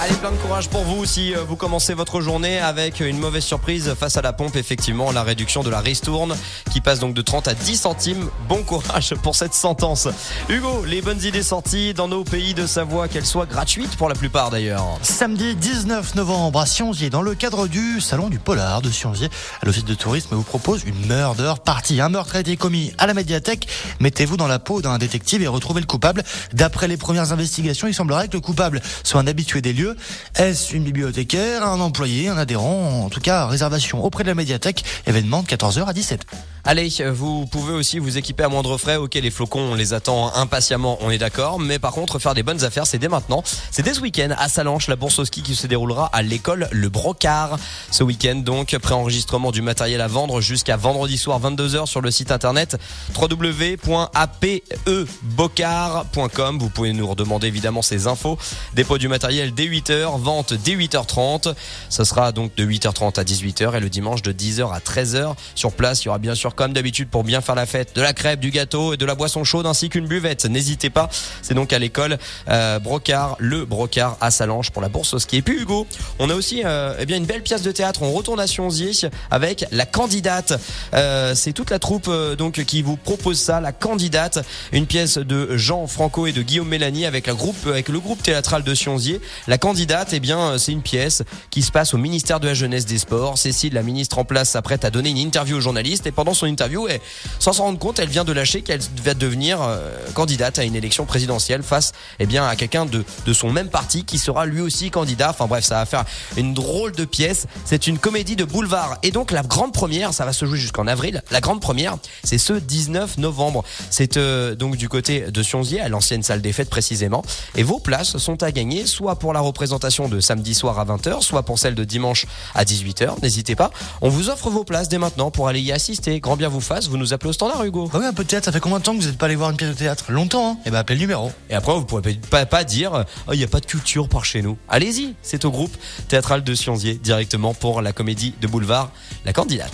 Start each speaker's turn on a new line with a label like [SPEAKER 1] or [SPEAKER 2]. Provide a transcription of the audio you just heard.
[SPEAKER 1] Allez, plein de courage pour vous si euh, vous commencez votre journée avec une mauvaise surprise face à la pompe. Effectivement, la réduction de la ristourne qui passe donc de 30 à 10 centimes. Bon courage pour cette sentence. Hugo, les bonnes idées sorties dans nos pays de Savoie, qu'elles soient gratuites pour la plupart d'ailleurs.
[SPEAKER 2] Samedi 19 novembre à Sionzier, dans le cadre du Salon du Polar de Sionzier, l'Office de tourisme vous propose une murder party. Un meurtre a été commis à la médiathèque. Mettez-vous dans la peau d'un détective et retrouvez le coupable. D'après les premières investigations, il semblerait que le coupable soit un habitué des lieux est-ce une bibliothécaire, un employé, un adhérent En tout cas, réservation auprès de la médiathèque. Événement de 14h à 17h.
[SPEAKER 1] Allez, vous pouvez aussi vous équiper à moindre frais. Ok, les flocons, on les attend impatiemment, on est d'accord. Mais par contre, faire des bonnes affaires, c'est dès maintenant. C'est dès ce week-end à Salanches, la bourse au ski qui se déroulera à l'école Le Brocard. Ce week-end, donc, préenregistrement du matériel à vendre jusqu'à vendredi soir 22h sur le site internet www.apebocard.com. Vous pouvez nous redemander évidemment ces infos. Dépôt du matériel dès 8h, vente dès 8h30. Ce sera donc de 8h30 à 18h et le dimanche de 10h à 13h. Sur place, il y aura bien sûr comme d'habitude pour bien faire la fête de la crêpe, du gâteau et de la boisson chaude ainsi qu'une buvette. N'hésitez pas, c'est donc à l'école euh, Brocard, le Brocard à Salange pour la bourse au ski. Et puis Hugo, on a aussi euh, eh bien une belle pièce de théâtre. On retourne à Sionzier avec la candidate. Euh, c'est toute la troupe euh, donc qui vous propose ça, la candidate, une pièce de Jean Franco et de Guillaume Mélanie avec le groupe théâtral de Sionzier. Candidate, eh bien c'est une pièce qui se passe au ministère de la jeunesse des sports. Cécile, la ministre en place, s'apprête à donner une interview aux journalistes et pendant son interview, et sans s'en rendre compte, elle vient de lâcher qu'elle va devenir euh, candidate à une élection présidentielle face eh bien, à quelqu'un de, de son même parti qui sera lui aussi candidat. Enfin bref, ça va faire une drôle de pièce. C'est une comédie de boulevard. Et donc la grande première, ça va se jouer jusqu'en avril. La grande première, c'est ce 19 novembre. C'est euh, donc du côté de Sionzier, à l'ancienne salle des fêtes précisément. Et vos places sont à gagner, soit pour la représentation de samedi soir à 20h, soit pour celle de dimanche à 18h. N'hésitez pas. On vous offre vos places dès maintenant pour aller y assister. Grand bien vous fasse. Vous nous appelez au standard, Hugo.
[SPEAKER 2] Ah oui, un peu de théâtre. Ça fait combien de temps que vous n'êtes pas allé voir une pièce de théâtre? Longtemps, hein Eh ben, appelez le numéro.
[SPEAKER 1] Et après, vous pourrez pas, pas dire, oh, il n'y a pas de culture par chez nous. Allez-y, c'est au groupe théâtral de Sionzier directement pour la comédie de boulevard La Candidate.